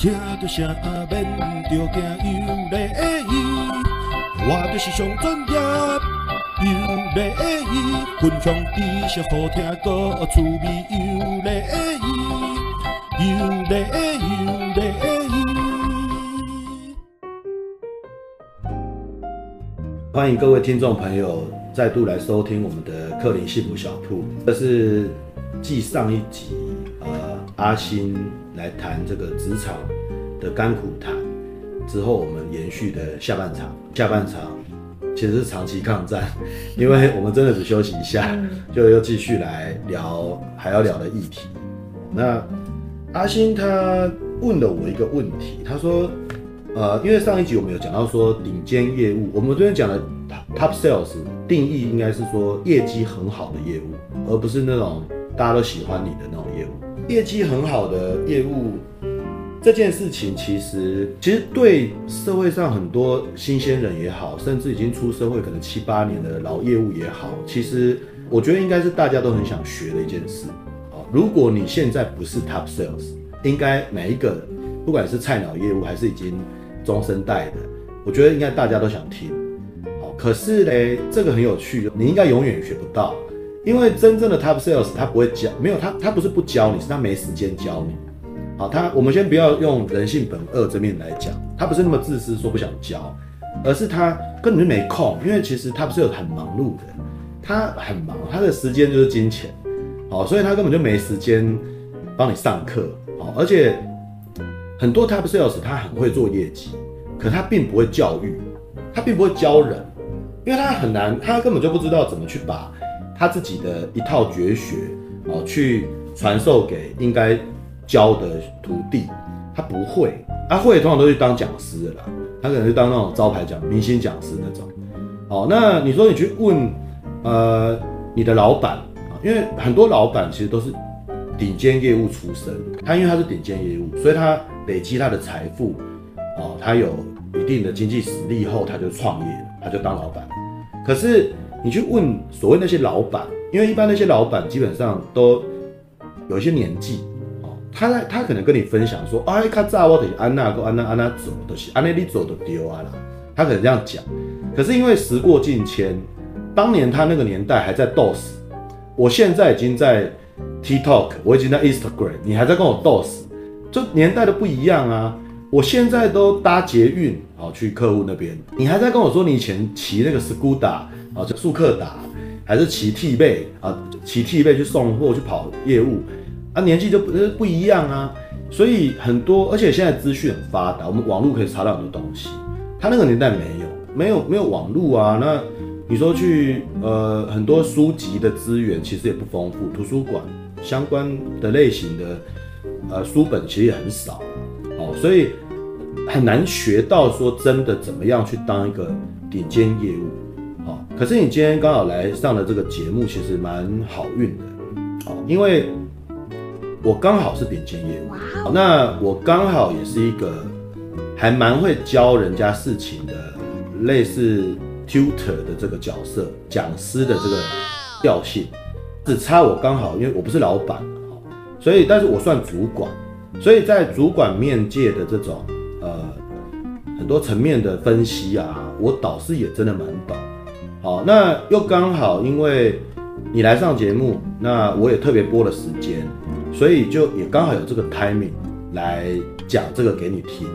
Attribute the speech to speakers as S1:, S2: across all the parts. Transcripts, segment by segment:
S1: 听到声免着惊，有礼仪，我就是上专业，有礼仪，分享知识好听，阁趣味，有礼仪，有礼仪，有礼仪。
S2: 欢迎各位听众朋友再度来收听我们的克林幸福小铺，这是继上一集，呃，阿星来谈这个职场的甘苦谈之后，我们延续的下半场。下半场其实是长期抗战，因为我们真的只休息一下，就又继续来聊还要聊的议题。那阿星他问了我一个问题，他说，呃，因为上一集我们有讲到说顶尖业务，我们昨天讲的 top sales 定义应该是说业绩很好的业务，而不是那种大家都喜欢你的那种业务。业绩很好的业务这件事情，其实其实对社会上很多新鲜人也好，甚至已经出社会可能七八年的老业务也好，其实我觉得应该是大家都很想学的一件事。如果你现在不是 top sales，应该每一个不管是菜鸟业务还是已经中生代的，我觉得应该大家都想听。好可是嘞，这个很有趣，你应该永远学不到。因为真正的 top sales 他不会教，没有他他不是不教你，是他没时间教你。好，他我们先不要用人性本恶这面来讲，他不是那么自私说不想教，而是他根本就没空。因为其实他不是有很忙碌的，他很忙，他的时间就是金钱，好，所以他根本就没时间帮你上课。好，而且很多 top sales 他很会做业绩，可他并不会教育，他并不会教人，因为他很难，他根本就不知道怎么去把。他自己的一套绝学，哦，去传授给应该教的徒弟，他不会，他会通常都去当讲师的啦，他可能是当那种招牌讲明星讲师那种。哦，那你说你去问，呃，你的老板啊，因为很多老板其实都是顶尖业务出身，他因为他是顶尖业务，所以他累积他的财富，哦，他有一定的经济实力后，他就创业，他就当老板。可是。你去问所谓那些老板，因为一般那些老板基本上都有一些年纪，哦，他他可能跟你分享说，哎，卡扎我得安娜个安娜安娜走都是安内你走的丢啊啦，他可能这样讲。可是因为时过境迁，当年他那个年代还在 DOS，我现在已经在 TikTok，我已经在 Instagram，你还在跟我 DOS，就年代都不一样啊。我现在都搭捷运好去客户那边，你还在跟我说你以前骑那个 Scooter。啊，就速克达，还是骑 T 背啊，骑 T 背去送货去跑业务啊，年纪就不不一样啊，所以很多，而且现在资讯很发达，我们网络可以查到很多东西，他那个年代没有，没有没有网络啊，那你说去呃很多书籍的资源其实也不丰富，图书馆相关的类型的呃书本其实也很少哦，所以很难学到说真的怎么样去当一个顶尖业务。可是你今天刚好来上的这个节目，其实蛮好运的，因为我刚好是顶尖业务，那我刚好也是一个还蛮会教人家事情的，类似 tutor 的这个角色，讲师的这个调性，只差我刚好，因为我不是老板，所以但是我算主管，所以在主管面界的这种呃很多层面的分析啊，我导师也真的蛮懂。好，那又刚好，因为你来上节目，那我也特别播了时间，所以就也刚好有这个 timing 来讲这个给你听。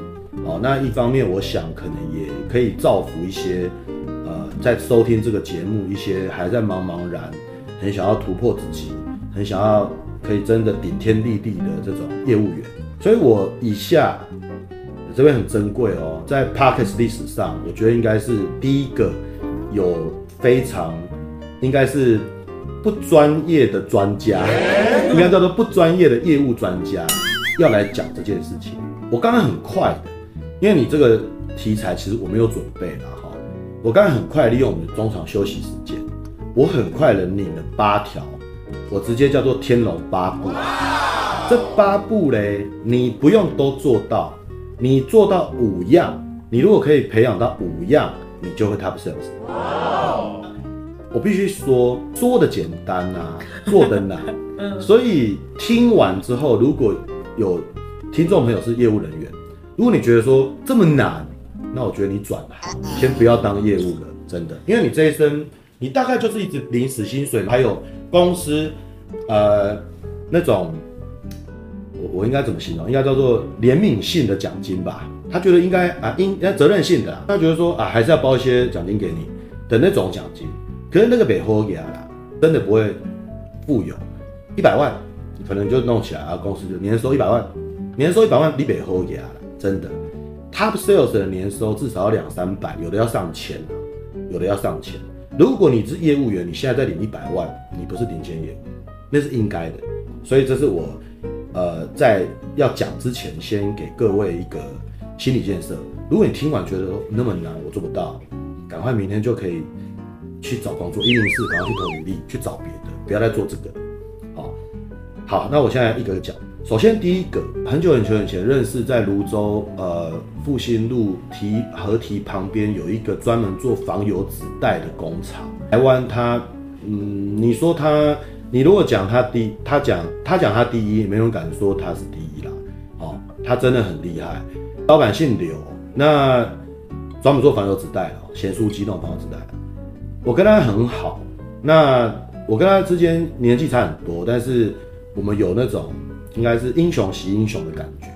S2: 好，那一方面，我想可能也可以造福一些，呃，在收听这个节目一些还在茫茫然，很想要突破自己，很想要可以真的顶天立地的这种业务员。所以我以下这边很珍贵哦，在 Podcast 历史上，我觉得应该是第一个。有非常应该是不专业的专家，应该叫做不专业的业务专家，要来讲这件事情。我刚刚很快的，因为你这个题材其实我没有准备了哈。我刚刚很快利用我们的中场休息时间，我很快的拧了八条，我直接叫做天龙八部。这八步嘞，你不用都做到，你做到五样，你如果可以培养到五样。你就会 top sales。Wow. 我必须说，说的简单啊，做的难。所以听完之后，如果有听众朋友是业务人员，如果你觉得说这么难，那我觉得你转行，先不要当业务了，真的，因为你这一生，你大概就是一直临死薪水，还有公司，呃，那种，我我应该怎么形容？应该叫做怜悯性的奖金吧？他觉得应该啊，应该责任性的，他觉得说啊，还是要包一些奖金给你的那种奖金。可是那个北호给他啦，真的不会富有，一百万可能就弄起来啊，公司就年收一百万，年收一百万，你北호给他了，真的。Top sales 的年收至少要两三百，有的要上千，有的要上千。如果你是业务员，你现在在领一百万，你不是顶尖业务，那是应该的。所以这是我，呃，在要讲之前，先给各位一个心理建设。如果你听完觉得那么难，我做不到，赶快明天就可以去找工作，一零四赶快去投履历，去找别的，不要再做这个。好，好，那我现在一个个讲。首先，第一个，很久很久以前认识，在泸州呃复兴路堤河堤旁边有一个专门做防油纸袋的工厂。台湾它，嗯，你说它，你如果讲它第，他讲他讲他第一，没人敢说他是第一啦。哦，他真的很厉害。老板姓刘，那专门做防油纸袋哦，咸酥鸡那种防油纸袋。我跟他很好，那我跟他之间年纪差很多，但是我们有那种。应该是英雄惜英雄的感觉，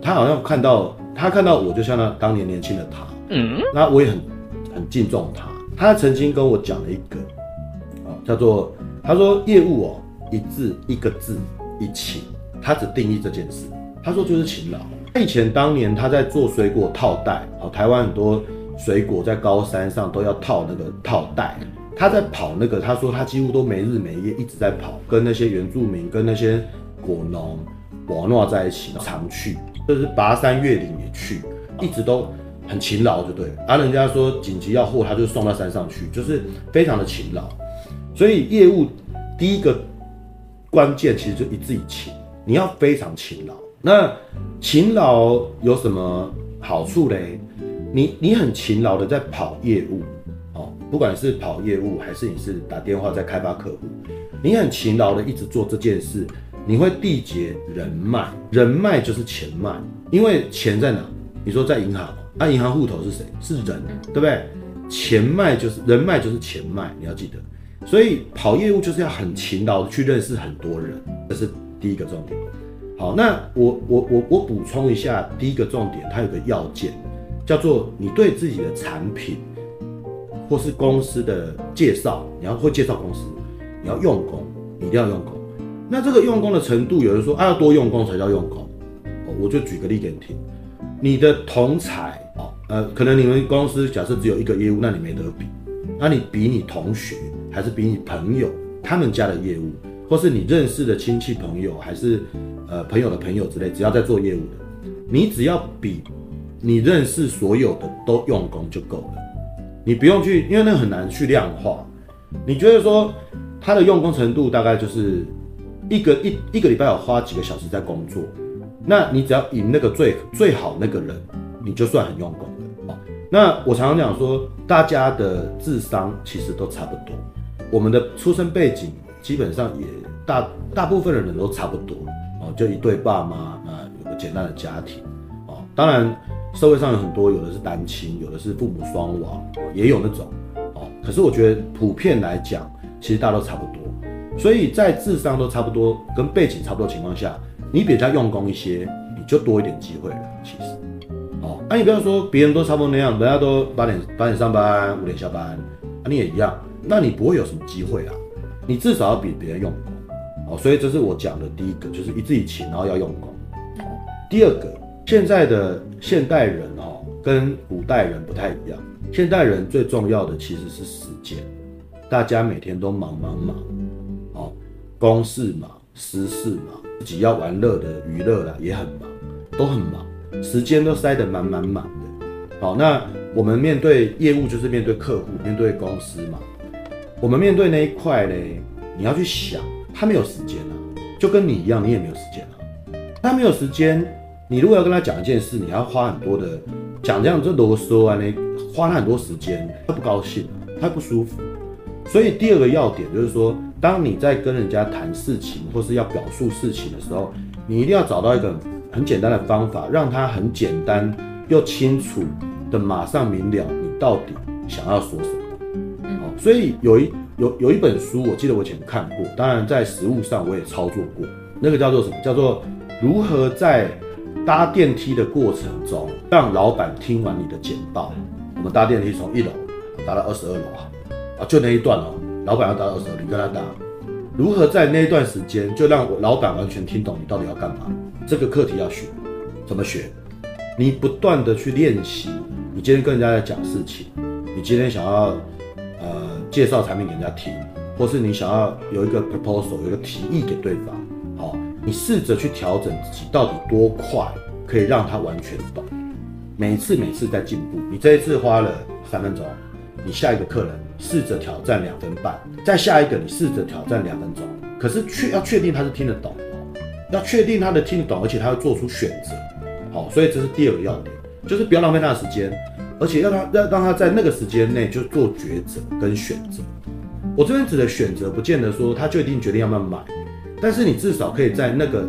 S2: 他好像看到他看到我，就像那当年年轻的他，嗯，那我也很很敬重他。他曾经跟我讲了一个，叫做他说业务哦，一字一个字一勤，他只定义这件事，他说就是勤劳。以前当年他在做水果套袋，哦，台湾很多水果在高山上都要套那个套袋，他在跑那个，他说他几乎都没日没夜一直在跑，跟那些原住民跟那些。果农、网络在一起，常去，就是跋山越岭也去，一直都很勤劳，就对。啊，人家说紧急要货，他就送到山上去，就是非常的勤劳。所以业务第一个关键其实就一字一勤，你要非常勤劳。那勤劳有什么好处嘞？你你很勤劳的在跑业务，哦，不管是跑业务还是你是打电话在开发客户，你很勤劳的一直做这件事。你会缔结人脉，人脉就是钱脉，因为钱在哪？你说在银行，那、银行户头是谁？是人，对不对？钱脉就是人脉，就是钱脉，你要记得。所以跑业务就是要很勤劳的去认识很多人，这是第一个重点。好，那我我我我补充一下，第一个重点，它有个要件，叫做你对自己的产品或是公司的介绍，你要会介绍公司，你要用功，你一定要用功。那这个用功的程度，有人说啊，要多用功才叫用功。我就举个例给你听，你的同才哦，呃，可能你们公司假设只有一个业务，那你没得比。那你比你同学，还是比你朋友他们家的业务，或是你认识的亲戚朋友，还是呃朋友的朋友之类，只要在做业务的，你只要比你认识所有的都用功就够了。你不用去，因为那很难去量化。你觉得说他的用功程度大概就是？一个一一个礼拜要花几个小时在工作，那你只要赢那个最最好那个人，你就算很用功了。那我常常讲说，大家的智商其实都差不多，我们的出生背景基本上也大大部分的人都差不多哦，就一对爸妈啊，有个简单的家庭哦。当然社会上有很多，有的是单亲，有的是父母双亡，也有那种哦。可是我觉得普遍来讲，其实大家都差不多。所以在智商都差不多，跟背景差不多情况下，你比较用功一些，你就多一点机会了。其实，哦，那、你不要说别人都差不多那样，人家都八点八点上班，五点下班，啊，你也一样，那你不会有什么机会啊。你至少要比别人用功，哦，所以这是我讲的第一个，就是一字一勤，然后要用功。第二个，现在的现代人哦，跟古代人不太一样，现代人最重要的其实是时间，大家每天都忙忙忙。哦公事忙，私事忙，自己要玩乐的娱乐啦，也很忙，都很忙，时间都塞得满满满的。好，那我们面对业务就是面对客户，面对公司嘛。我们面对那一块呢，你要去想，他没有时间啊，就跟你一样，你也没有时间啊。他没有时间，你如果要跟他讲一件事，你要花很多的讲这样就啰嗦啊，那花很多时间，他不高兴，他不舒服。所以第二个要点就是说。当你在跟人家谈事情或是要表述事情的时候，你一定要找到一个很简单的方法，让他很简单又清楚的马上明了你到底想要说什么。所以有一有有一本书，我记得我以前看过，当然在实务上我也操作过，那个叫做什么？叫做如何在搭电梯的过程中让老板听完你的简报。我们搭电梯从一楼搭到二十二楼啊，啊，就那一段哦，老板要搭二十二，你跟他搭。如何在那一段时间就让老板完全听懂你到底要干嘛？这个课题要学，怎么学？你不断的去练习。你今天跟人家在讲事情，你今天想要介绍产品给人家听，或是你想要有一个 proposal，有一个提议给对方，好，你试着去调整自己到底多快可以让他完全懂。每次每次在进步，你这一次花了三分钟，你下一个客人试着挑战两分半，再下一个你试着挑战两分钟，可是确要确定他是听得懂，要确定他的听得懂，而且他要做出选择，好，所以这是第二个要点，就是不要浪费他的时间。而且要他要让他在那个时间内就做抉择跟选择。我这边指的选择，不见得说他就一定决定要不要买，但是你至少可以在那个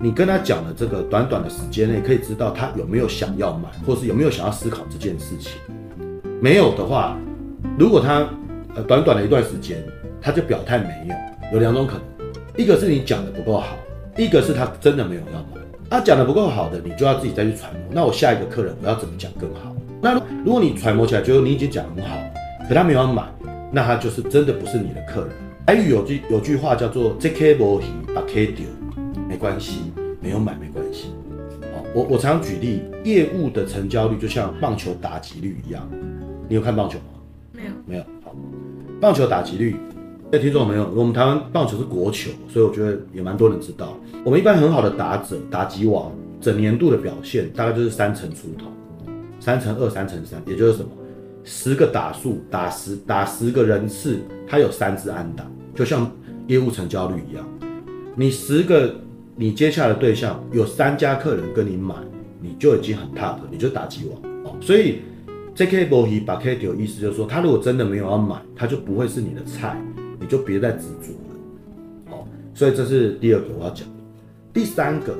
S2: 你跟他讲的这个短短的时间内，可以知道他有没有想要买，或是有没有想要思考这件事情。没有的话，如果他呃短短的一段时间他就表态没有，有两种可能，一个是你讲的不够好，一个是他真的没有要买。他讲的不够好的，你就要自己再去揣摩。那我下一个客人我要怎么讲更好？那如果你揣摩起来觉得你已经讲很好，可他没有买，那他就是真的不是你的客人。台语有句有句话叫做“这 K 无鱼把客丢”，没关系，没有买没关系。我我常举例，业务的成交率就像棒球打击率一样。你有看棒球吗？
S3: 没有，
S2: 没有。好，棒球打击率，哎，听众朋友，我们台湾棒球是国球，所以我觉得也蛮多人知道。我们一般很好的打者，打击王，整年度的表现大概就是三成出头。三乘二，三乘三，也就是什么？十个打数打十打十个人次，他有三支安打，就像业务成交率一样。你十个你接洽的对象有三家客人跟你买，你就已经很 top，你就打击王哦。所以这 K 波伊把 K 丢，意思就是说，他如果真的没有要买，他就不会是你的菜，你就别再执着了。哦，所以这是第二个我要讲的。第三个，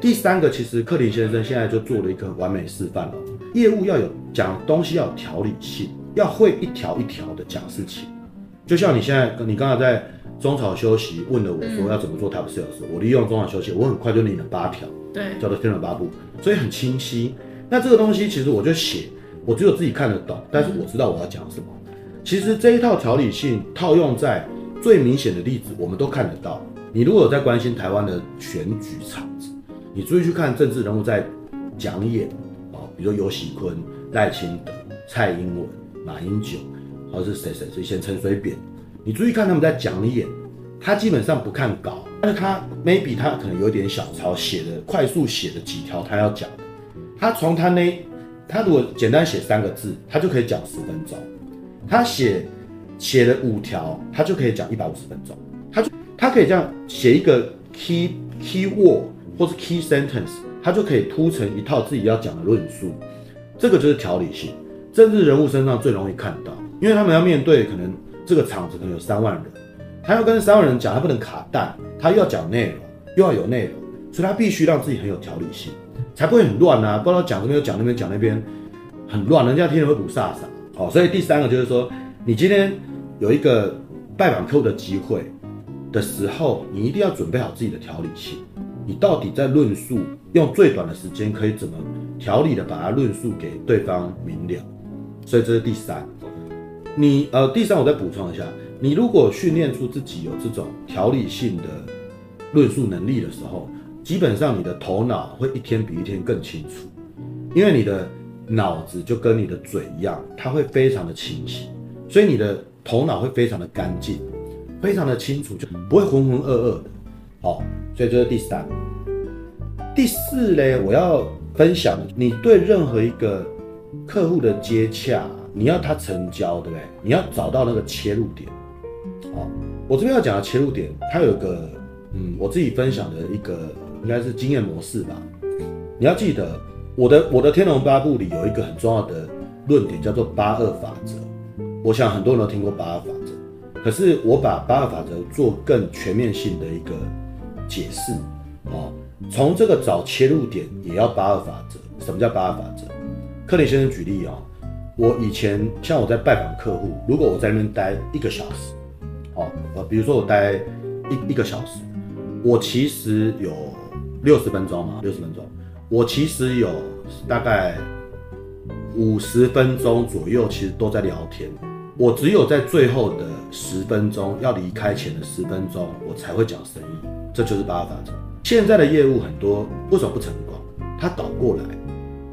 S2: 第三个其实克林先生现在就做了一个完美示范了。业务要有讲东西要有条理性，要会一条一条的讲事情。就像你现在，你刚才在中场休息问了我说要怎么做 Top Sales，我利用中场休息，我很快就领了八条，
S3: 对，
S2: 叫做天龙八部，所以很清晰。那这个东西其实我就写，我只有自己看得懂，但是我知道我要讲什么。其实这一套条理性套用在最明显的例子，我们都看得到。你如果有在关心台湾的选举场子，你注意去看政治人物在讲演。比如说游锡堃、赖清德、蔡英文、马英九，或者是谁谁谁，以前陈水扁，你注意看他们在讲演，他基本上不看稿，但是他 maybe 他可能有点小抄写的，快速写的几条他要讲的，他从他那，他如果简单写三个字，他就可以讲十分钟，他写写了五条，他就可以讲一百五十分钟，他就他可以这样写一个 key key word 或是 key sentence。他就可以铺成一套自己要讲的论述，这个就是条理性。政治人物身上最容易看到，因为他们要面对可能这个场子可能有三万人，他要跟三万人讲，他不能卡蛋，他又要讲内容，又要有内容，所以他必须让自己很有条理性，才不会很乱啊！不知道讲这边又讲那边讲那边，很乱，人家听了会雾煞煞。好，所以第三个就是说，你今天有一个拜访客户的机会的时候，你一定要准备好自己的条理性。你到底在论述，用最短的时间可以怎么条理的把它论述给对方明了？所以这是第三。你呃，第三我再补充一下，你如果训练出自己有这种条理性的论述能力的时候，基本上你的头脑会一天比一天更清楚，因为你的脑子就跟你的嘴一样，它会非常的清晰，所以你的头脑会非常的干净，非常的清楚，就不会浑浑噩噩的。好。所以这是第三，第四嘞，我要分享，你对任何一个客户的接洽，你要他成交，对不对？你要找到那个切入点。好，我这边要讲的切入点，它有个，嗯，我自己分享的一个应该是经验模式吧。你要记得，我的我的天龙八部里有一个很重要的论点，叫做八二法则。我想很多人都听过八二法则，可是我把八二法则做更全面性的一个。解释，哦，从这个找切入点也要八二法则。什么叫八二法则？克林先生举例啊、我以前像我在拜访客户，如果我在那边待一个小时，哦，呃，比如说我待一一个小时，我其实有六十分钟嘛，六十分钟，我其实有大概五十分钟左右，其实都在聊天。我只有在最后的十分钟要离开前的十分钟，我才会讲生意。这就是八二法则。现在的业务很多为什么不成功？他倒过来，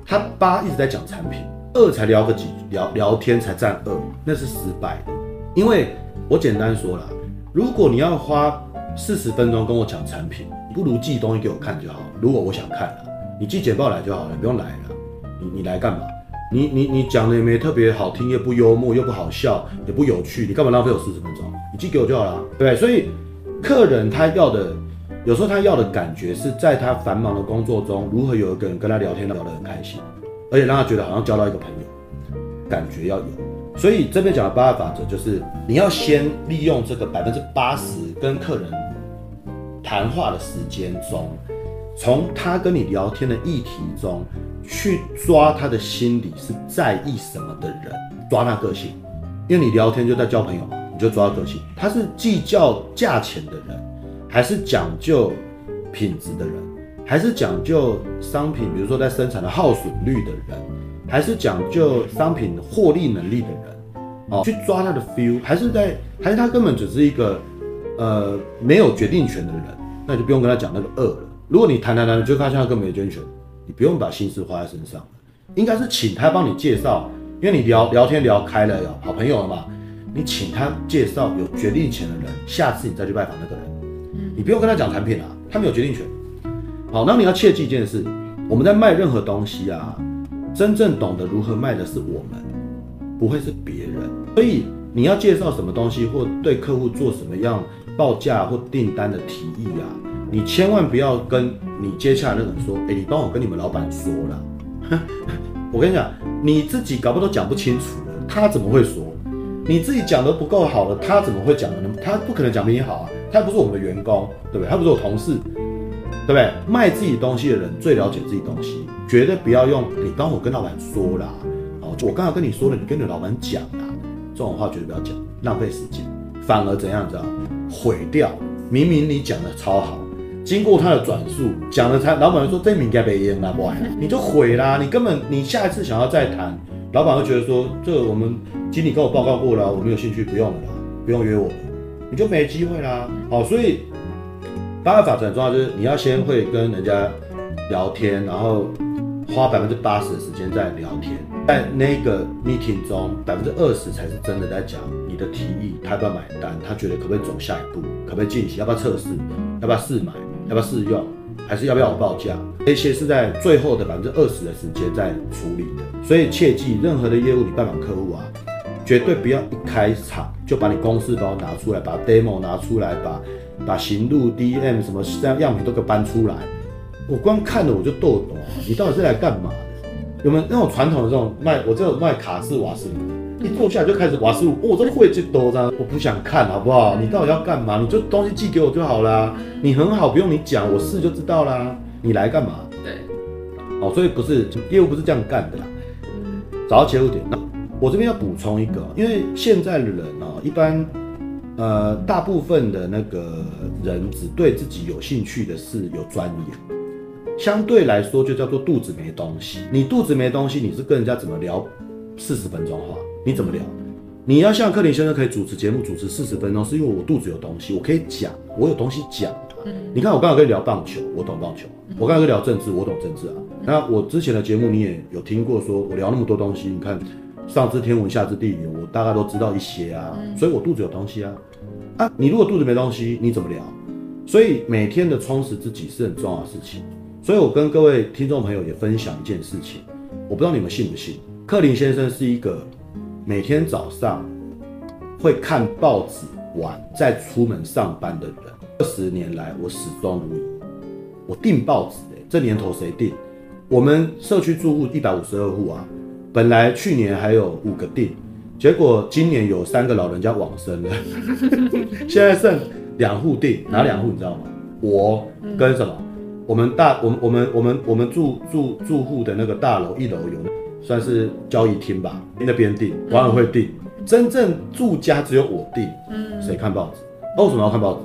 S2: 他八一直在讲产品，二才聊个几聊聊天才占二，那是失败的。因为我简单说了，如果你要花四十分钟跟我讲产品，你不如寄东西给我看就好。如果我想看了，你寄简报来就好了，你不用来了。你你来干嘛？你你你讲的也没特别好听，又不幽默，又不好笑，也不有趣，你干嘛浪费我四十分钟？你寄给我就好了，对不对？所以客人他要的，有时候他要的感觉是在他繁忙的工作中，如何有一个人跟他聊天聊得很开心，而且让他觉得好像交到一个朋友，感觉要有。所以这边讲的八二法则就是，你要先利用这个百分之八十跟客人谈话的时间中，从他跟你聊天的议题中。去抓他的心理是在意什么的人，抓他个性，因为你聊天就在交朋友嘛，你就抓个性。他是计较价钱的人，还是讲究品质的人，还是讲究商品，比如说在生产的耗损率的人，还是讲究商品获利能力的人，哦，去抓他的 feel，还是在，还是他根本只是一个呃没有决定权的人，那就不用跟他讲那个二了。如果你谈谈谈，你就发现他根本没有决定权。你不用把心思花在身上，应该是请他帮你介绍，因为你聊聊天聊开了，有好朋友了嘛，你请他介绍有决定权的人，下次你再去拜访那个人，你不用跟他讲产品啊，他没有决定权。好，那你要切记一件事，我们在卖任何东西啊，真正懂得如何卖的是我们，不会是别人。所以你要介绍什么东西，或对客户做什么样报价或订单的提议啊，你千万不要跟。你接下来那个人说，哎、你帮我跟你们老板说了。我跟你讲，你自己搞不好都讲不清楚了，他怎么会说？你自己讲的不够好了，他怎么会讲的呢？他不可能讲比你好啊，他不是我们的员工，对不对？他不是我同事，对不对？卖自己东西的人最了解自己东西，绝对不要用你帮我跟老板说啦。哦，我刚才跟你说了，你跟你老板讲啦，这种话绝对不要讲，浪费时间，反而怎样知道？毁掉，明明你讲的超好。经过他的转述，讲了他老板说这名该被淹了，不然你就毁啦。你根本你下一次想要再谈，老板会觉得说，这我们经理跟我报告过了，我没有兴趣，不用了，不用约我了，你就没机会啦。好，所以八二法则很重要，就是你要先会跟人家聊天，然后花百分之八十的时间在聊天，在那个 meeting 中，百分之二十才是真的在讲你的提议，他要不要买单，他觉得可不可以走下一步，可不可以进行，要不要测试，要不要试买。要不要试用，还是要不要我报价？这些是在最后的百分之二十的时间在处理的。所以切记，任何的业务你拜访客户啊，绝对不要一开场就把你公式包拿出来，把 demo 拿出来，把把行路 DM 什么这样样品都给搬出来。我光看了我就逗懂，你到底是来干嘛的？有没有那种传统的这种卖？我这种卖卡式瓦斯炉。一坐下来就开始瓦斯炉，我这会就多张，我不想看好不好？你到底要干嘛？你就东西寄给我就好啦。你很好，不用你讲，我试就知道啦。你来干嘛？对，哦，所以不是业务不是这样干的啦。找到切入点，那我这边要补充一个，因为现在的人啊，一般呃大部分的那个人只对自己有兴趣的事有钻研，相对来说就叫做肚子没东西。你肚子没东西，你是跟人家怎么聊四十分钟话？你怎么聊？你要像克林先生可以主持节目，主持四十分钟，是因为我肚子有东西，我可以讲，我有东西讲。你看我刚好跟你聊棒球，我懂棒球；我刚刚跟你聊政治，我懂政治啊。那我之前的节目你也有听过，说我聊那么多东西，你看上知天文下知地理，我大概都知道一些啊。所以我肚子有东西啊。啊，你如果肚子没东西，你怎么聊？所以每天的充实自己是很重要的事情。所以我跟各位听众朋友也分享一件事情，我不知道你们信不信，克林先生是一个。每天早上会看报纸完再出门上班的人，二十年来我始终如一。我订报纸哎，这年头谁订？我们社区住户一百五十二户啊，本来去年还有五个订，结果今年有三个老人家往生了，现在剩两户订，哪两户你知道吗？我跟什么？我们大我们我们我们我们住住住户的那个大楼一楼有算是交易厅吧，那边订，管委会订，真正住家只有我订。嗯，谁看报纸？哦，为什么要看报纸？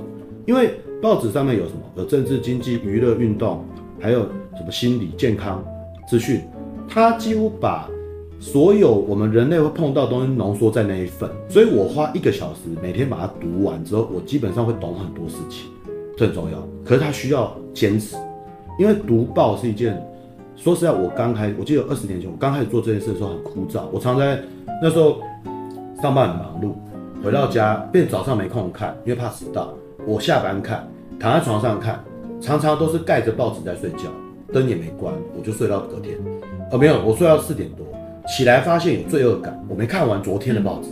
S2: 因为报纸上面有什么？有政治、经济、娱乐、运动，还有什么心理健康资讯，他几乎把所有我们人类会碰到的东西浓缩在那一份。所以我花一个小时每天把它读完之后，我基本上会懂很多事情，这很重要。可是它需要坚持。因为读报是一件，说实在，我刚开，我记得二十年前我刚开始做这件事的时候很枯燥。我常在那时候上班很忙碌，回到家变早上没空看，因为怕迟到。我下班看，躺在床上看，常常都是盖着报纸在睡觉，灯也没关，我就睡到隔天。哦，没有，我睡到四点多，起来发现有罪恶感，我没看完昨天的报纸，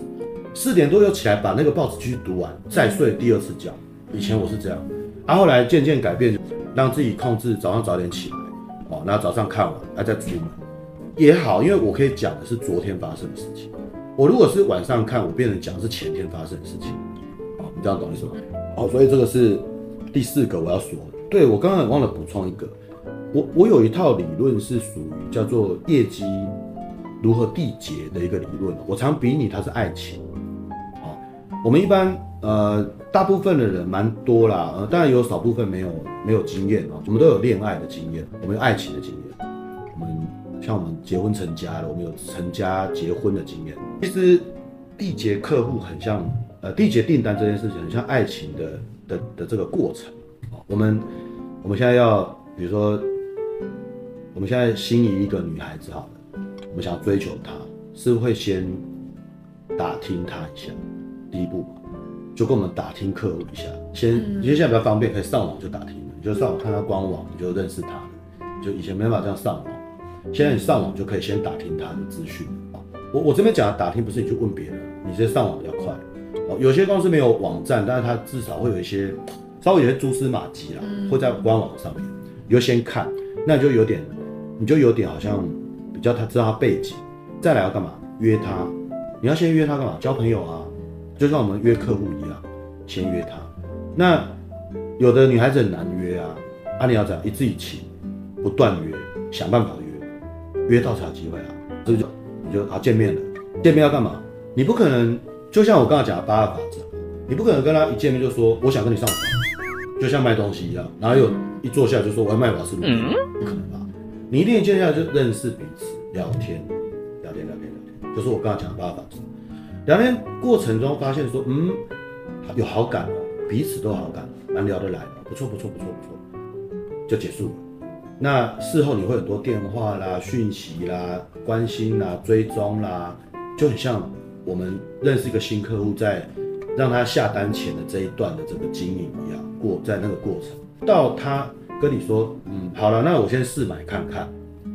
S2: 四点多又起来把那个报纸继续读完，再睡第二次觉。以前我是这样，啊，后来渐渐改变。让自己控制早上早点起来，哦，那早上看完，那再出门也好，因为我可以讲的是昨天发生的事情。我如果是晚上看，我变成讲是前天发生的事情，哦，你这样懂意思吗？哦，所以这个是第四个我要说的。对，我刚刚忘了补充一个，我我有一套理论是属于叫做业绩如何缔结的一个理论，我常比拟它是爱情。哦，我们一般呃。大部分的人蛮多啦，呃，当然有少部分没有没有经验啊。我们都有恋爱的经验，我们有爱情的经验。我们像我们结婚成家了，我们有成家结婚的经验。其实缔结客户很像，呃，缔结订单这件事情很像爱情的的的这个过程。啊我们我们现在要，比如说，我们现在心仪一个女孩子好了，我想要追求他，是不是会先打听他一下？第一步。就跟我们打听客户一下，先，因为现在比较方便，可以上网就打听了，你就上网看他官网，你就认识他了。就以前没办法这样上网，现在你上网就可以先打听他的资讯。我我这边讲的打听不是你去问别人，你直接上网比较快。哦，有些公司没有网站，但是它至少会有一些稍微有些蛛丝马迹啦，会在官网上面，你就先看，那你就有点，你就有点好像比较他知道他背景，再来要干嘛？约他，你要先约他干嘛？交朋友啊。就像我们约客户一样，先约他。那有的女孩子很难约啊，啊你要怎样？一字一起，不断约，想办法约，约到才有机会啊。这就你就啊见面了，见面要干嘛？你不可能就像我刚才讲的八二法则，你不可能跟他一见面就说我想跟你上床，就像卖东西一样，然后又一坐下就说我要卖瓦斯炉，不可能吧？你一定接下来就认识彼此，聊天，聊天，聊天，聊天，就是我刚刚讲的八法则。聊天过程中发现说，嗯，有好感哦，彼此都好感，蛮聊得来的，不错不错不错不错，就结束了。那事后你会很多电话啦、讯息啦、关心啦、追踪啦，就很像我们认识一个新客户，在让他下单前的这一段的这个经营一样，过在那个过程，到他跟你说，嗯，好了，那我先试买看看，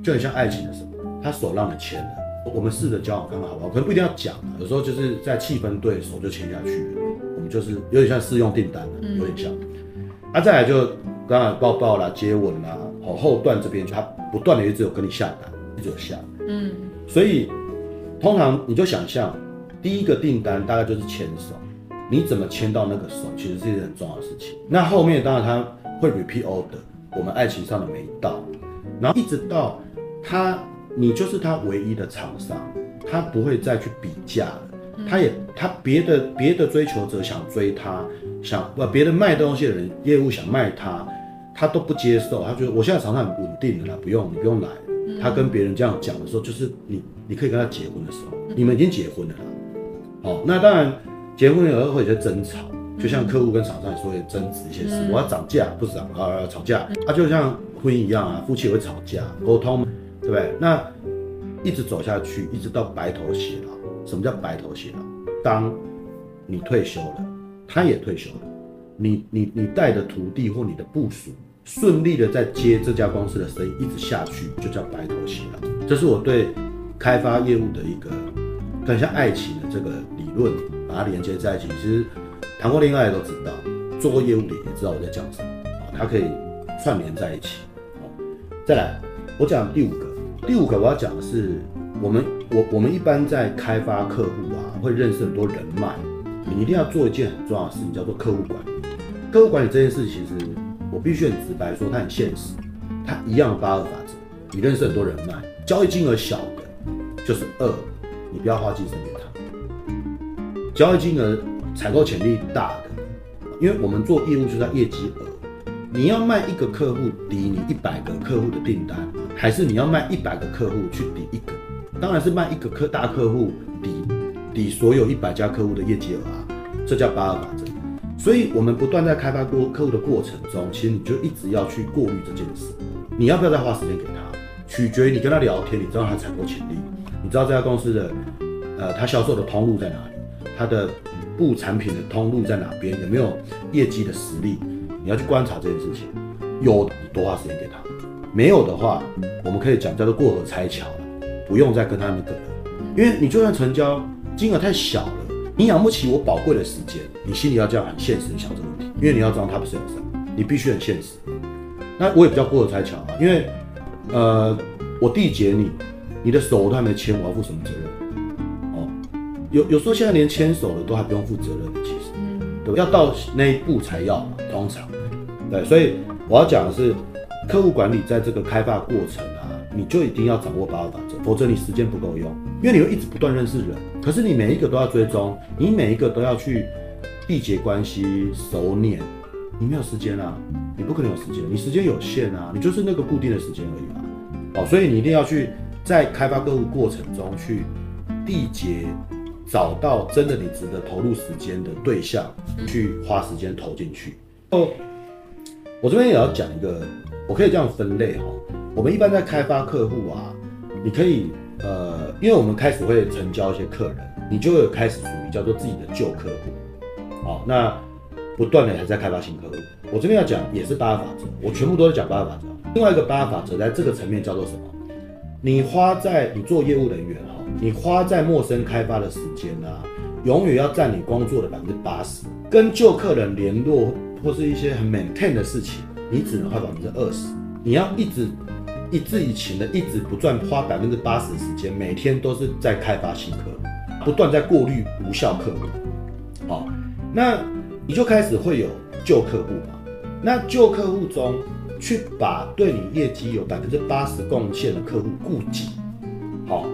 S2: 就很像爱情的时候，他手让你牵了。我们试着交往看看好不好？可能不一定要讲啊，有时候就是在气氛对手就牵下去了。我们就是有点像试用订单了，有点像。啊，再来就刚刚抱抱啦、接吻啦，好后段这边他不断的一直有跟你下单，一直有下。嗯，所以通常你就想象第一个订单大概就是牵手，你怎么牵到那个手，其实是一件很重要的事情。那后面当然他会 repeat order，我们爱情上的没到，然后一直到他。你就是他唯一的厂商，他不会再去比价了。他也他别的别的追求者想追他，想不别的卖东西的人业务想卖他，他都不接受。他觉得我现在厂商很稳定的啦，不用你不用来。他跟别人这样讲的时候，就是你你可以跟他结婚的时候，你们已经结婚了啦。哦，那当然结婚了以后会有些争吵，就像客户跟厂商也说会争执一些事，我要涨价不涨啊，吵架。他就像婚姻一样啊，夫妻也会吵架，沟通。对不对？那一直走下去，一直到白头偕老。什么叫白头偕老？当你退休了，他也退休了，你你你带的徒弟或你的部属顺利的在接这家公司的生意，一直下去，就叫白头偕老。这是我对开发业务的一个很像爱情的这个理论，把它连接在一起。其实谈过恋爱都知道，做过业务的也知道我在讲什么啊，它可以串联在一起。再来，我讲第五个。第五个我要讲的是，我们我我们一般在开发客户啊，会认识很多人脉，你一定要做一件很重要的事情，叫做客户管理。客户管理这件事，其实我必须很直白说，它很现实。它一样的八二法则。你认识很多人脉，交易金额小的，就是二，你不要花精神给他。交易金额采购潜力大的，因为我们做业务就是业绩额，你要卖一个客户抵你一百个客户的订单，还是你要卖一百个客户去抵一个？当然是卖一个客大客户抵抵所有一百家客户的业绩额啊，这叫八二法则。所以，我们不断在开发过客户的过程中，其实你就一直要去过滤这件事。你要不要再花时间给他，取决于你跟他聊天，你知道他采购潜力，你知道这家公司的，呃，他销售的通路在哪里，他的布产品的通路在哪边，有没有业绩的实力，你要去观察这件事情。有，多花时间给他；没有的话，我们可以讲叫做过河拆桥了，不用再跟他那个了，因为你就算成交金额太小了。你养不起我宝贵的时间，你心里要这样很现实的想这个问题，因为你要知道他不是有商，你必须很现实。那我也比较过河拆桥啊，因为呃，我缔结你，你的手我都还没牵，我要负什么责任？哦，有有时候现在连牵手的都还不用负责任的，其实，对，要到那一步才要嘛，通常，对，所以我要讲的是，客户管理在这个开发过程啊，你就一定要掌握八二法则，否则你时间不够用。因为你会一直不断认识人，可是你每一个都要追踪，你每一个都要去缔结关系、熟稔，你没有时间啊，你不可能有时间，你时间有限啊，你就是那个固定的时间而已嘛。好，所以你一定要去在开发客户过程中去缔结，找到真的你值得投入时间的对象，去花时间投进去。哦，我这边也要讲一个，我可以这样分类哈，我们一般在开发客户啊，你可以。呃，因为我们开始会成交一些客人，你就会开始属于叫做自己的旧客户，好，那不断的还在开发新客户。我这边要讲也是八法则，我全部都在讲八法则。另外一个八法则在这个层面叫做什么？你花在你做业务人员哈，你花在陌生开发的时间啊，永远要占你工作的百分之八十。跟旧客人联络或是一些很 maintain 的事情，你只能花百分之二十。你要一直。一字一情的，一直不断花百分之八十的时间，每天都是在开发新客，不断在过滤无效客户。好，那你就开始会有旧客户嘛？那旧客户中，去把对你业绩有百分之八十贡献的客户顾及。好，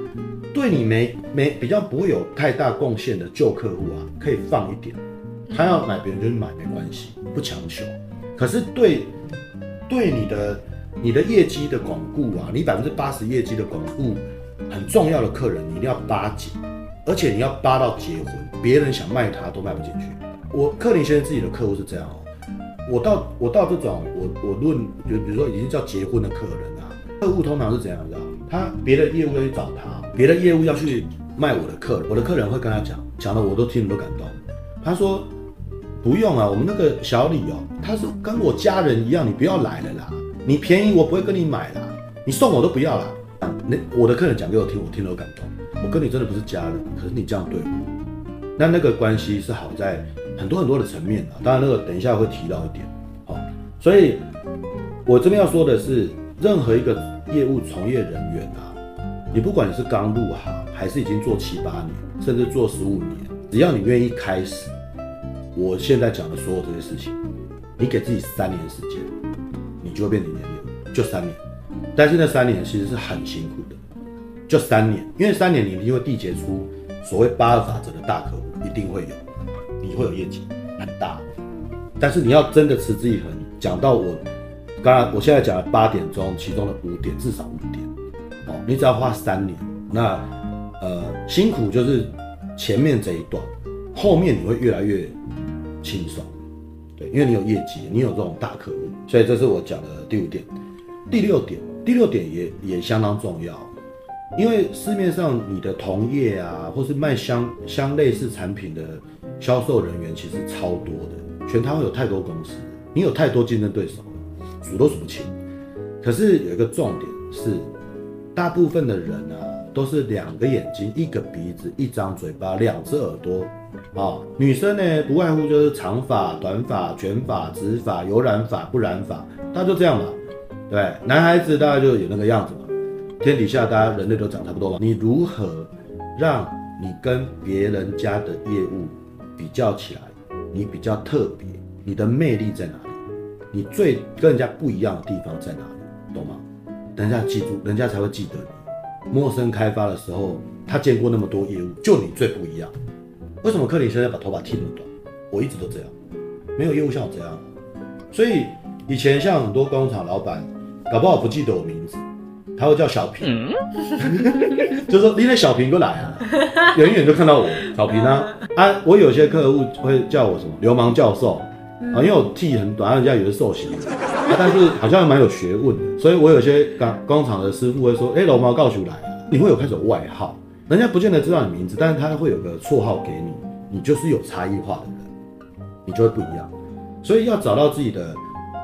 S2: 对你没没比较不会有太大贡献的旧客户啊，可以放一点，他要买别人就去买没关系，不强求。可是对对你的。你的业绩的巩固啊，你百分之八十业绩的巩固很重要的客人，你一定要巴结，而且你要巴到结婚，别人想卖他都卖不进去。我克林先生自己的客户是这样哦，我到我到这种我我论就比如说已经叫结婚的客人啊，客户通常是怎样的？他别的业务要去找他，别的业务要去卖我的客人，我的客人会跟他讲，讲的我都听了都感动。他说不用啊，我们那个小李哦，他是跟我家人一样，你不要来了啦。你便宜我不会跟你买啦，你送我都不要啦。那我的客人讲给我听，我听了都感动。我跟你真的不是家人，可是你这样对我，那那个关系是好在很多很多的层面啊。当然那个等一下会提到一点，好，所以我这边要说的是，任何一个业务从业人员啊，你不管你是刚入行，还是已经做七八年，甚至做十五年，只要你愿意开始，我现在讲的所有这些事情，你给自己三年时间。你就会变成年龄，就三年，但是那三年其实是很辛苦的，就三年，因为三年你一定会缔结出所谓八二法则的大客户，一定会有，你会有业绩很大，但是你要真的持之以恒，讲到我刚才我现在讲了八点钟，其中的五点至少五点，哦，你只要花三年，那呃辛苦就是前面这一段，后面你会越来越轻松。对，因为你有业绩，你有这种大客户，所以这是我讲的第五点。第六点，第六点也也相当重要，因为市面上你的同业啊，或是卖相相类似产品的销售人员其实超多的，全台湾有太多公司，你有太多竞争对手，数都数不清。可是有一个重点是，大部分的人啊，都是两个眼睛、一个鼻子、一张嘴巴、两只耳朵。啊、女生呢，不外乎就是长发、短发、卷发、直发、有染发、不染发，大家就这样嘛，对。男孩子大概就有那个样子嘛。天底下大家人类都长差不多嘛。你如何让你跟别人家的业务比较起来，你比较特别，你的魅力在哪里？你最跟人家不一样的地方在哪里？人家记住，人家才会记得你。陌生开发的时候，他见过那么多业务，就你最不一样。为什么克林现在把头发剃那么短？我一直都这样，没有业务像我这样。所以以前像很多工厂老板，搞不好不记得我名字，他会叫小平，嗯、就说你那小平过来啊，远远就看到我小平啊啊！我有些客户会叫我什么流氓教授啊，因为我剃很短，人家以为是受刑的但是好像还蛮有学问的，所以我有些工工厂的师傅会说，哎、龙猫告诉来，你会有开始有外号，人家不见得知道你名字，但是他会有个绰号给你，你就是有差异化的人，你就会不一样，所以要找到自己的。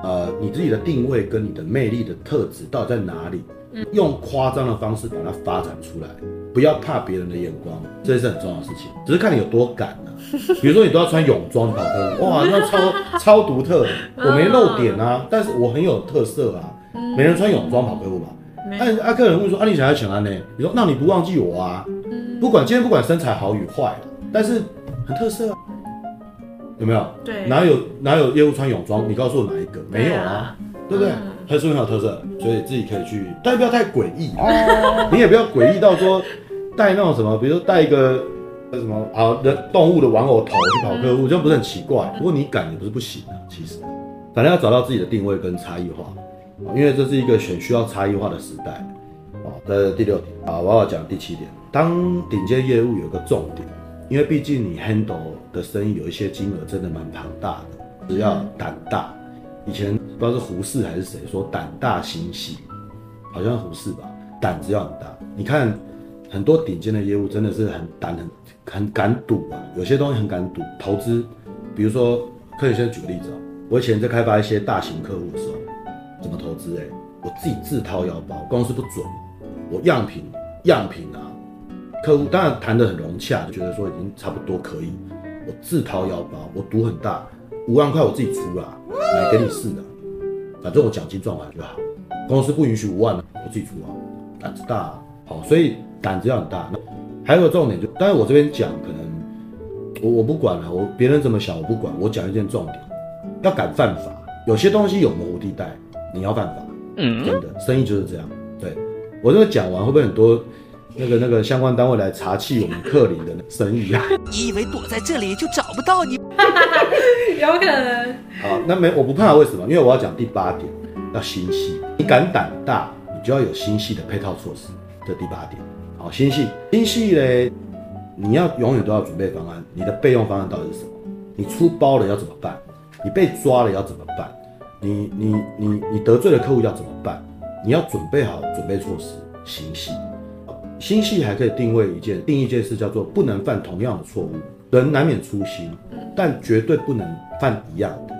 S2: 呃，你自己的定位跟你的魅力的特质到底在哪里？嗯、用夸张的方式把它发展出来，不要怕别人的眼光，这是很重要的事情。只是看你有多敢啊。比如说你都要穿泳装跑客户，哇，那超 超独特，我没露点啊，但是我很有特色啊。没人穿泳装跑客户吧？那阿客人问说，啊，你想要请安呢？你说，那你不忘记我啊？不管今天不管身材好与坏，但是很特色啊。有没有？对，哪有哪有业务穿泳装？你告诉我哪一个？没有啊，对不对？还是很有特色，所以自己可以去，但不要太诡异。你也不要诡异到说带那种什么，比如说带一个什么啊的动物的玩偶头去跑客户，这样不是很奇怪？不过你敢也不是不行啊，其实，反正要找到自己的定位跟差异化，因为这是一个选需要差异化的时代啊。这是第六点啊，我要讲第七点，当顶尖业务有个重点。因为毕竟你 handle 的生意有一些金额真的蛮庞大的，只要胆大。以前不知道是胡适还是谁说胆大心细，好像胡适吧，胆子要很大。你看很多顶尖的业务真的是很胆很很敢赌啊，有些东西很敢赌。投资，比如说可以先举个例子啊，我以前在开发一些大型客户的时候，怎么投资？哎，我自己自掏腰包，公司不准，我样品样品啊。客户当然谈得很融洽，就觉得说已经差不多可以。我自掏腰包，我赌很大，五万块我自己出啦，来给你试的。反正我奖金赚完就好。公司不允许五万，我自己出啊，胆子大，好，所以胆子要很大。那还有个重点就，但是我这边讲可能我我不管了，我别人怎么想我不管，我讲一件重点，要敢犯法。有些东西有模糊地带，你要犯法。嗯，真的，生意就是这样。对，我这个讲完会不会很多？那个那个相关单位来查缉我们克林的生意啊？
S3: 你以为躲在这里就找不到你？
S4: 有可能。
S2: 好，那没我不怕，为什么？因为我要讲第八点，要心细。你敢胆大，你就要有心细的配套措施。这第八点。好，心细，心细嘞，你要永远都要准备方案。你的备用方案到底是什么？你出包了要怎么办？你被抓了要怎么办？你你你你得罪了客户要怎么办？你要准备好准备措施，心细。心系还可以定位一件，定义一件事叫做不能犯同样的错误。人难免粗心，但绝对不能犯一样的。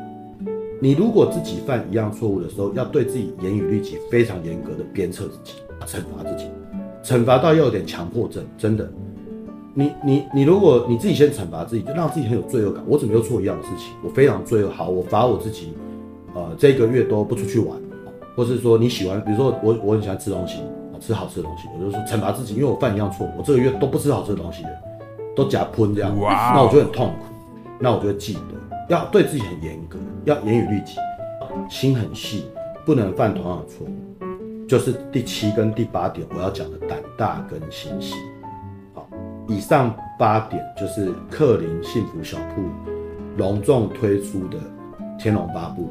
S2: 你如果自己犯一样错误的时候，要对自己严以律己，非常严格的鞭策自己，惩罚自己，惩罚到要有点强迫症。真的，你你你，如果你自己先惩罚自己，就让自己很有罪恶感。我怎么又做一样的事情？我非常罪恶。好，我罚我自己，呃，这个月都不出去玩，或是说你喜欢，比如说我我很喜欢吃东西。吃好吃的东西，我就说惩罚自己，因为我犯一样错误，我这个月都不吃好吃的东西的，都假喷这样，那我就很痛苦，那我就会记得要对自己很严格，要严于律己，心很细，不能犯同样的错误，就是第七跟第八点我要讲的胆大跟心细。好，以上八点就是克林幸福小铺隆重推出的《天龙八部》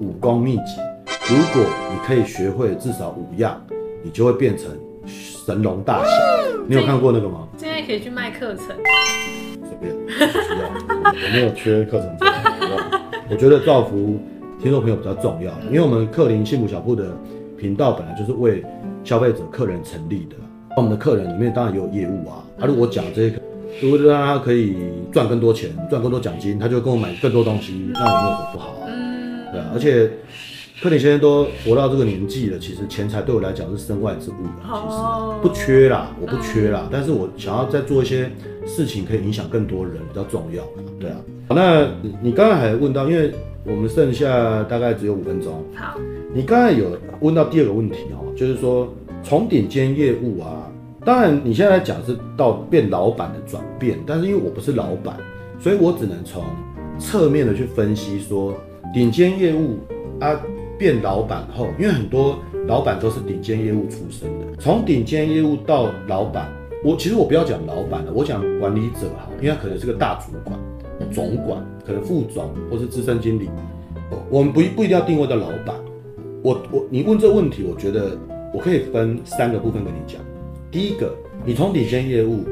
S2: 武功秘籍，如果你可以学会至少五样。你就会变成神龙大侠。你有看过那个吗？
S4: 现在可以去卖课程。
S2: 随便，不需要。我没有缺课程。我觉得造福听众朋友比较重要，因为我们克林幸福小铺的频道本来就是为消费者、客人成立的。我们的客人里面当然也有业务啊。他如果讲这些，如果让他可以赚更多钱、赚更多奖金，他就跟我买更多东西，那有没有什么不好啊？对啊，而且。克林先生都活到这个年纪了，其实钱财对我来讲是身外之物，其实不缺啦，我不缺啦，但是我想要再做一些事情，可以影响更多人，比较重要，对啊。好，那你刚才还问到，因为我们剩下大概只有五分钟，
S4: 好，
S2: 你刚才有问到第二个问题哦，就是说从顶尖业务啊，当然你现在讲是到变老板的转变，但是因为我不是老板，所以我只能从侧面的去分析说顶尖业务啊。变老板后，因为很多老板都是顶尖业务出身的，从顶尖业务到老板，我其实我不要讲老板了，我讲管理者哈，因为他可能是个大主管、总管，可能副总或是资深经理。我们不不一定要定位到老板。我我你问这个问题，我觉得我可以分三个部分跟你讲。第一个，你从顶尖业务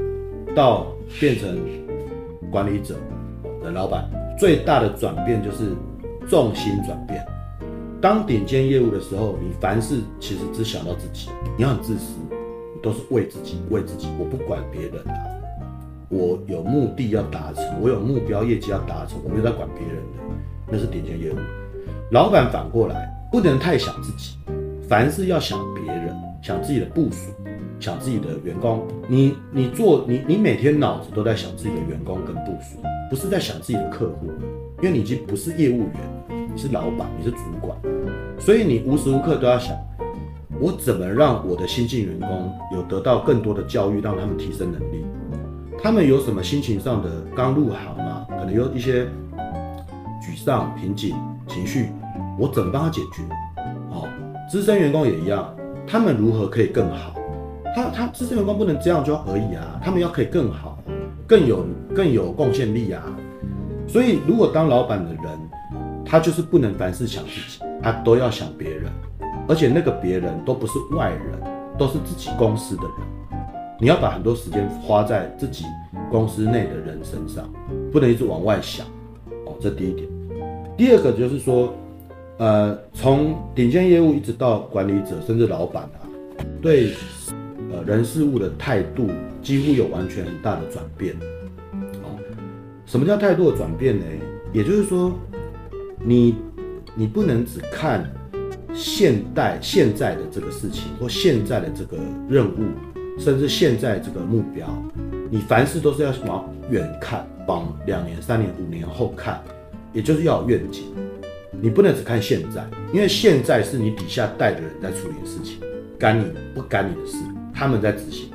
S2: 到变成管理者的老板，最大的转变就是重心转变。当顶尖业务的时候，你凡事其实只想到自己，你要很自私，都是为自己，为自己，我不管别人啊，我有目的要达成，我有目标业绩要达成，我没有在管别人的，那是顶尖业务。老板反过来，不能太想自己，凡事要想别人，想自己的部署，想自己的员工。你你做你你每天脑子都在想自己的员工跟部署，不是在想自己的客户，因为你已经不是业务员。你是老板，你是主管，所以你无时无刻都要想，我怎么让我的新进员工有得到更多的教育，让他们提升能力。他们有什么心情上的刚入行啊，可能有一些沮丧、瓶颈、情绪，我怎么帮他解决？哦，资深员工也一样，他们如何可以更好？他他资深员工不能这样就而已啊，他们要可以更好，更有更有贡献力啊。所以如果当老板的人，他就是不能凡事想自己，他都要想别人，而且那个别人都不是外人，都是自己公司的人。你要把很多时间花在自己公司内的人身上，不能一直往外想。哦，这第一点。第二个就是说，呃，从顶尖业务一直到管理者，甚至老板啊，对呃人事物的态度几乎有完全很大的转变。什么叫态度的转变呢？也就是说。你，你不能只看现代现在的这个事情，或现在的这个任务，甚至现在这个目标。你凡事都是要往远看，往两年、三年、五年后看，也就是要有愿景。你不能只看现在，因为现在是你底下带的人在处理的事情，干你不干你的事，他们在执行。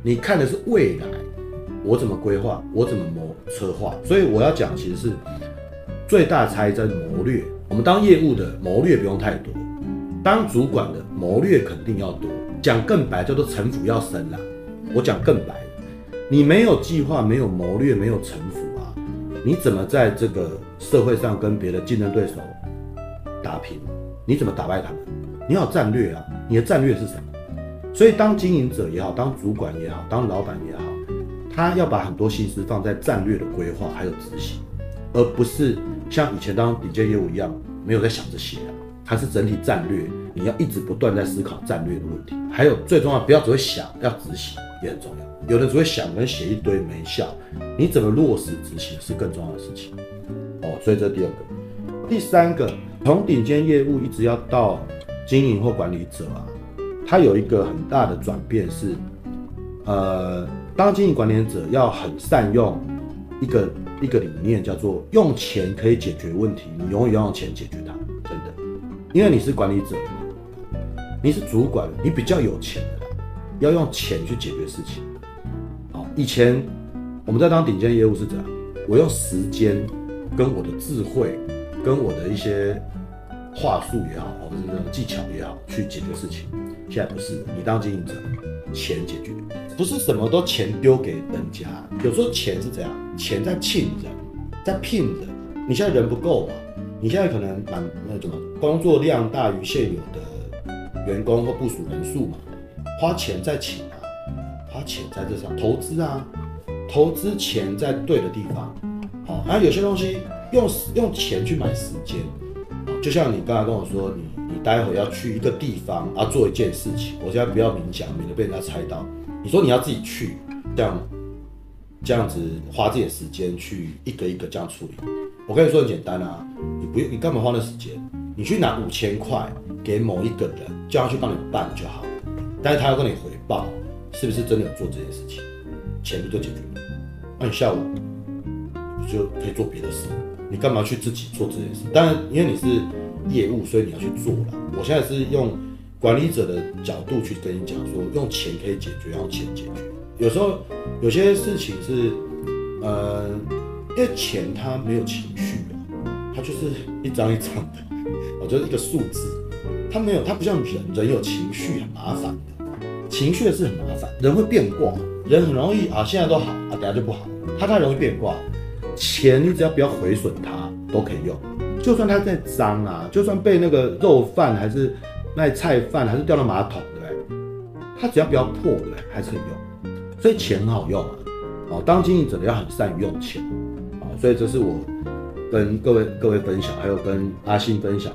S2: 你看的是未来，我怎么规划，我怎么谋策划。所以我要讲，其实是。最大差异在谋略。我们当业务的谋略不用太多，当主管的谋略肯定要多。讲更白叫做城府要深啦。我讲更白，你没有计划，没有谋略，没有城府啊，你怎么在这个社会上跟别的竞争对手打平？你怎么打败他们？你要战略啊，你的战略是什么？所以当经营者也好，当主管也好，当老板也好，他要把很多心思放在战略的规划还有执行。而不是像以前当顶尖业务一样，没有在想这些啊，它是整体战略，你要一直不断在思考战略的问题。还有最重要，不要只会想，要执行也很重要。有的只会想跟写一堆没效，你怎么落实执行是更重要的事情。哦，所以这第二个，第三个，从顶尖业务一直要到经营或管理者啊，它有一个很大的转变是，呃，当经营管理者要很善用一个。一个理念叫做用钱可以解决问题，你永远要用钱解决它，真的，因为你是管理者，你是主管，你比较有钱的，要用钱去解决事情。好，以前我们在当顶尖业务是这样，我用时间跟我的智慧，跟我的一些话术也好，或者是技巧也好，去解决事情。现在不是，你当经营者，钱解决，不是什么都钱丢给人家，有时候钱是这样。钱在聘人，在聘人。你现在人不够嘛？你现在可能满那什么工作量大于现有的员工或部署人数嘛？花钱在请啊，花钱在这上投资啊，投资钱在对的地方。好，然后有些东西用用钱去买时间，就像你刚才跟我说，你你待会要去一个地方啊做一件事情，我现在不要明讲，免得被人家猜到。你说你要自己去，这样。这样子花自己的时间去一个一个这样处理，我跟你说很简单啊，你不用你干嘛花那时间？你去拿五千块给某一个人，叫他去帮你办就好，但是他要跟你回报，是不是真的有做这件事情？钱不就解决了？那你下午你就可以做别的事，你干嘛去自己做这件事？当然，因为你是业务，所以你要去做了。我现在是用管理者的角度去跟你讲说，用钱可以解决，用钱解决。有时候有些事情是，呃，因为钱它没有情绪啊，它就是一张一张的，我，就是一个数字。它没有，它不像人，人有情绪很麻烦的，情绪是很麻烦，人会变卦，人很容易啊，现在都好啊，等下就不好，它太容易变卦。钱你只要不要毁损它，都可以用，就算它再脏啊，就算被那个肉饭还是那菜饭还是掉到马桶，对不对？它只要不要破，对不对？还是可以用，所以钱很好用啊。哦，当经营者的要很善于用钱啊，所以这是我跟各位各位分享，还有跟阿信分享。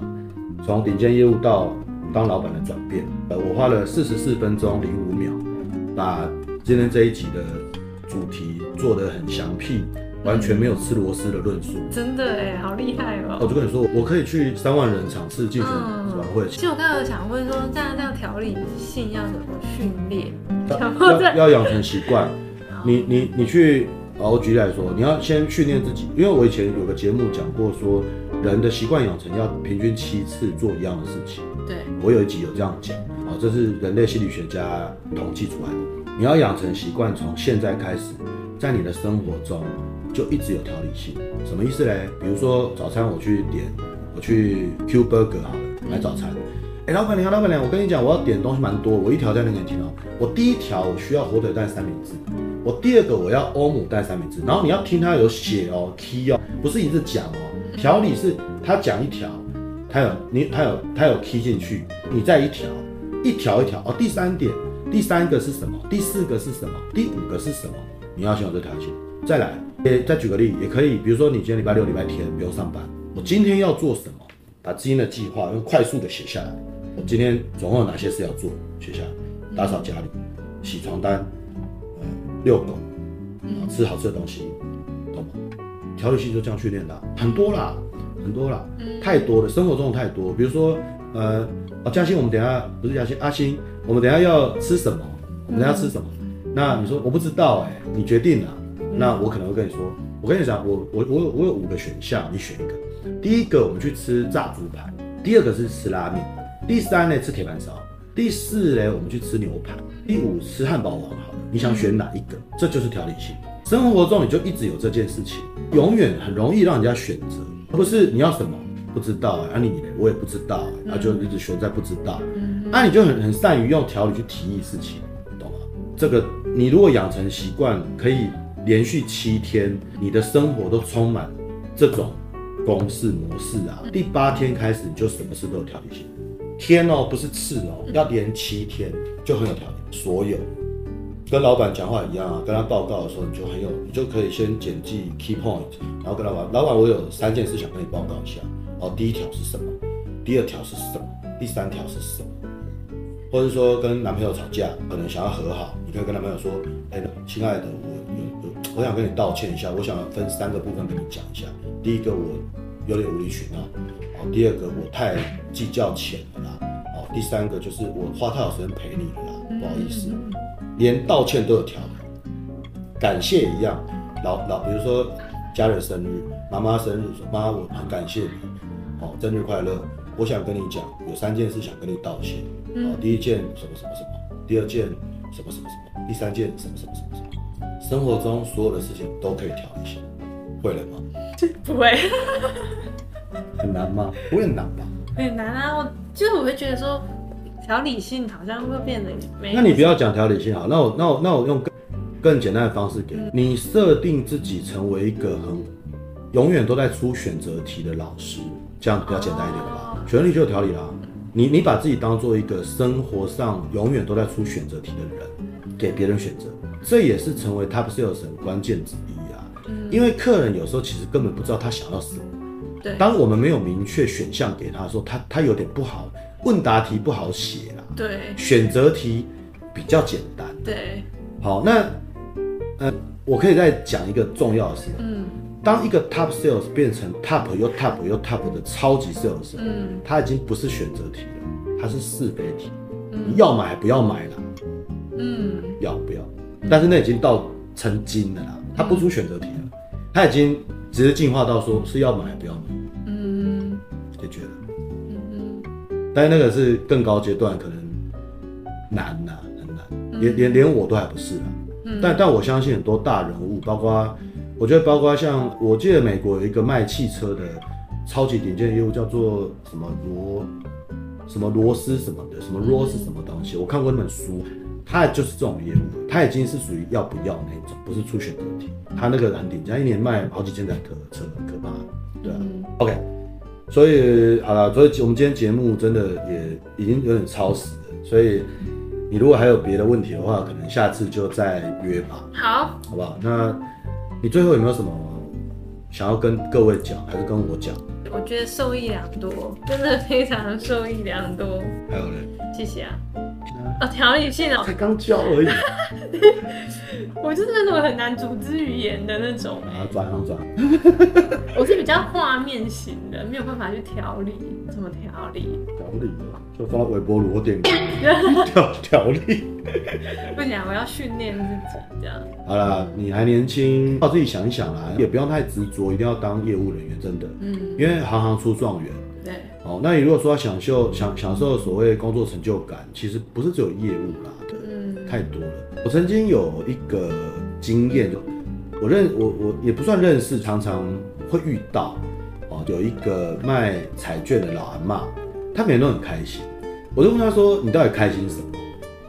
S2: 从顶尖业务到当老板的转变，呃，我花了四十四分钟零五秒，把今天这一集的主题做得很详辟，完全没有吃螺丝的论述。
S4: 真的哎，好厉害哦！
S2: 我就跟你说，我可以去三万人场次竞选晚会。
S4: 其实我刚刚有想问说，这样这样调理性要怎么训练？
S2: 要要养成习惯。你你你去，我举例来说，你要先训练自己，因为我以前有个节目讲过说。人的习惯养成要平均七次做一样的事情。对，我有一集有这样讲啊，这是人类心理学家统计出来的。你要养成习惯，从现在开始，在你的生活中就一直有条理性。什么意思嘞？比如说早餐我去点，我去 Q Burger 好了，买早餐。哎、老板娘，老板娘，我跟你讲，我要点东西蛮多，我一条在那边听哦。我第一条我需要火腿蛋三明治，我第二个我要欧姆蛋三明治。然后你要听他有写哦，key 哦，不是一直讲哦。条理是他讲一条，他有你，他有他有 key 进去，你再一条，一条一条哦。第三点，第三个是什么？第四个是什么？第五个是什么？你要先有这条件。再来，也再举个例，也可以，比如说你今天礼拜六、礼拜天不用上班，我今天要做什么？把今天的计划用快速的写下来。我今天总共有哪些事要做？写下来。打扫家里，洗床单，嗯，遛狗，吃好吃的东西。懂吗条理性就这样训练的，很多啦，很多啦，太多了，生活中的太多。比如说，呃，嘉欣，我们等下不是嘉欣，阿星，我们等下要吃什么？我们等下吃什么？那你说我不知道，哎，你决定了。那我可能会跟你说，我跟你讲，我我我有我有五个选项，你选一个。第一个，我们去吃炸猪排；第二个是吃拉面；第三呢，吃铁板烧；第四呢，我们去吃牛排；第五吃汉堡王。好了，你想选哪一个？这就是条理性。生活中你就一直有这件事情，永远很容易让人家选择，而不是你要什么不知道啊，你我也不知道，啊就一直选在不知道，那你就很很善于用条理去提议事情，懂吗？这个你如果养成习惯，可以连续七天，你的生活都充满这种公式模式啊，第八天开始你就什么事都有条理性，天哦不是次哦，要连七天就很有条理，所有。跟老板讲话一样啊，跟他报告的时候，你就很有，你就可以先简记 key point，然后跟老板，老板我有三件事想跟你报告一下。哦，第一条是什么？第二条是什么？第三条是什么？或者说跟男朋友吵架，可能想要和好，你可以跟男朋友说，哎，亲爱的，我我想跟你道歉一下，我想分三个部分跟你讲一下。第一个我有点无理取闹，哦，第二个我太计较钱了啦，哦，第三个就是我花太少时间陪你了啦，不好意思。连道歉都有条理，感谢一样，老老比如说家人生日，妈妈生日说妈，我很感谢你，好、哦，生日快乐。我想跟你讲，有三件事想跟你道歉。第一件什么什么什么，第二件什么什么什么，第三件什么什么什么什么。生活中所有的事情都可以调一下，会了吗？
S4: 不会。
S2: 很难吗？不会很难吧？
S4: 很难啊！我就是我会觉得说。调理性好像会变得没。
S2: 那你不要讲调理性好，那我那我那我用更更简单的方式给你，你设定自己成为一个很永远都在出选择题的老师，这样比较简单一点吧？选择题就有条理啦。你你把自己当做一个生活上永远都在出选择题的人，给别人选择，这也是成为 top sales 的关键之一啊。因为客人有时候其实根本不知道他想要什么。对。当我们没有明确选项给他的时候，他他有点不好。问答题不好写啦，
S4: 对，选
S2: 择题比较简单，
S4: 对。
S2: 好，那呃，我可以再讲一个重要的事，嗯，当一个 top sales 变成 top 又 top 又 top 的超级 sales，嗯，他已经不是选择题了，他是是非题，嗯，你要买还不要买了，嗯，要不要？但是那已经到成精了啦，它不出选择题了，它已经直接进化到说是要买还不要买，嗯，解决了。但是那个是更高阶段，可能难呐、啊，很难，连连连我都还不是啊。嗯、但但我相信很多大人物，包括我觉得包括像我记得美国有一个卖汽车的超级顶尖业务，叫做什么罗什么螺丝什么的，什么 ROS 是什么东西，我看过那本书，他就是这种业务，他已经是属于要不要那种，不是出选择题，他那个很顶尖，一年卖好几千台车，很可怕，对啊。嗯、OK，所以好了，所以我们今天节目真的也已经有点超时了，所以你如果还有别的问题的话，可能下次就再约吧。
S4: 好，
S2: 好不好？那你最后有没有什么想要跟各位讲，还是跟我讲？
S4: 我觉得受益良多，真的非常受益良多。
S2: 还有呢？
S4: 谢谢啊。哦，条理性哦，
S2: 才刚教而已。
S4: 我就是那种很难组织语言的那种。
S2: 啊，转啊转。
S4: 我是比较画面型的，没有办法去调理，怎么调理？
S2: 调理就放到微波炉或电 锅调条理。
S4: 不行，我要训练自己这样。
S2: 好了，你还年轻，靠自己想一想啦，也不用太执着，一定要当业务人员，真的。嗯。因为行行出状元。
S4: 对。
S2: 哦，那你如果说要享受享享受所谓工作成就感，其实不是只有业务啦，嗯，太多了。我曾经有一个经验，我认我我也不算认识，常常会遇到哦，有一个卖彩券的老阿妈，他每天都很开心，我就问他说：“你到底开心什么？”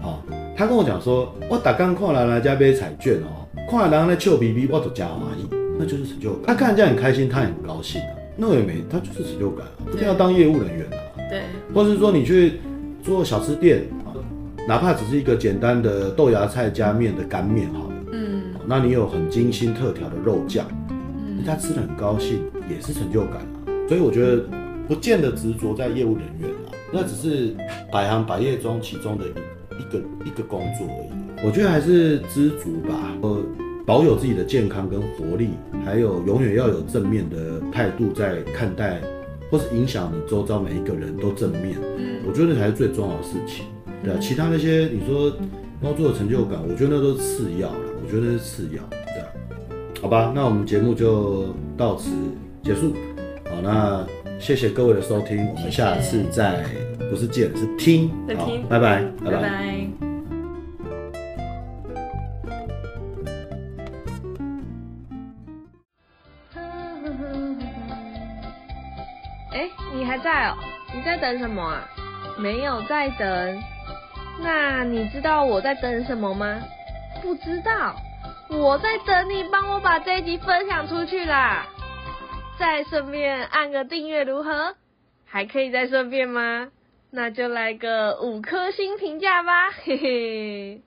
S2: 哦，他跟我讲说：“我打刚看人家杯彩券哦，看人家笑眯眯，我都加满意，那就是成就感。他看人家很开心，他也很高兴啊。”那也没，他就是成就感啊，一定要当业务人员啊。
S4: 对，
S2: 或是说你去做小吃店啊，哪怕只是一个简单的豆芽菜加面的干面好了，嗯，那你有很精心特调的肉酱，嗯，他吃得很高兴，也是成就感啊。所以我觉得不见得执着在业务人员啊，那只是百行百业中其中的一一个一个工作而已。我觉得还是知足吧。保有自己的健康跟活力，还有永远要有正面的态度在看待，或是影响你周遭每一个人都正面。嗯，我觉得那才是最重要的事情。对啊，其他那些你说工作的成就感，我觉得那都是次要了。我觉得那是次要。对啊，好吧，那我们节目就到此结束。好，那谢谢各位的收听，我们下次再不是见是听。好，拜拜，拜拜。
S5: 在哦，你在等什么啊？没有在等。那你知道我在等什么吗？不知道。我在等你帮我把这一集分享出去啦。再顺便按个订阅如何？还可以再顺便吗？那就来个五颗星评价吧，嘿嘿。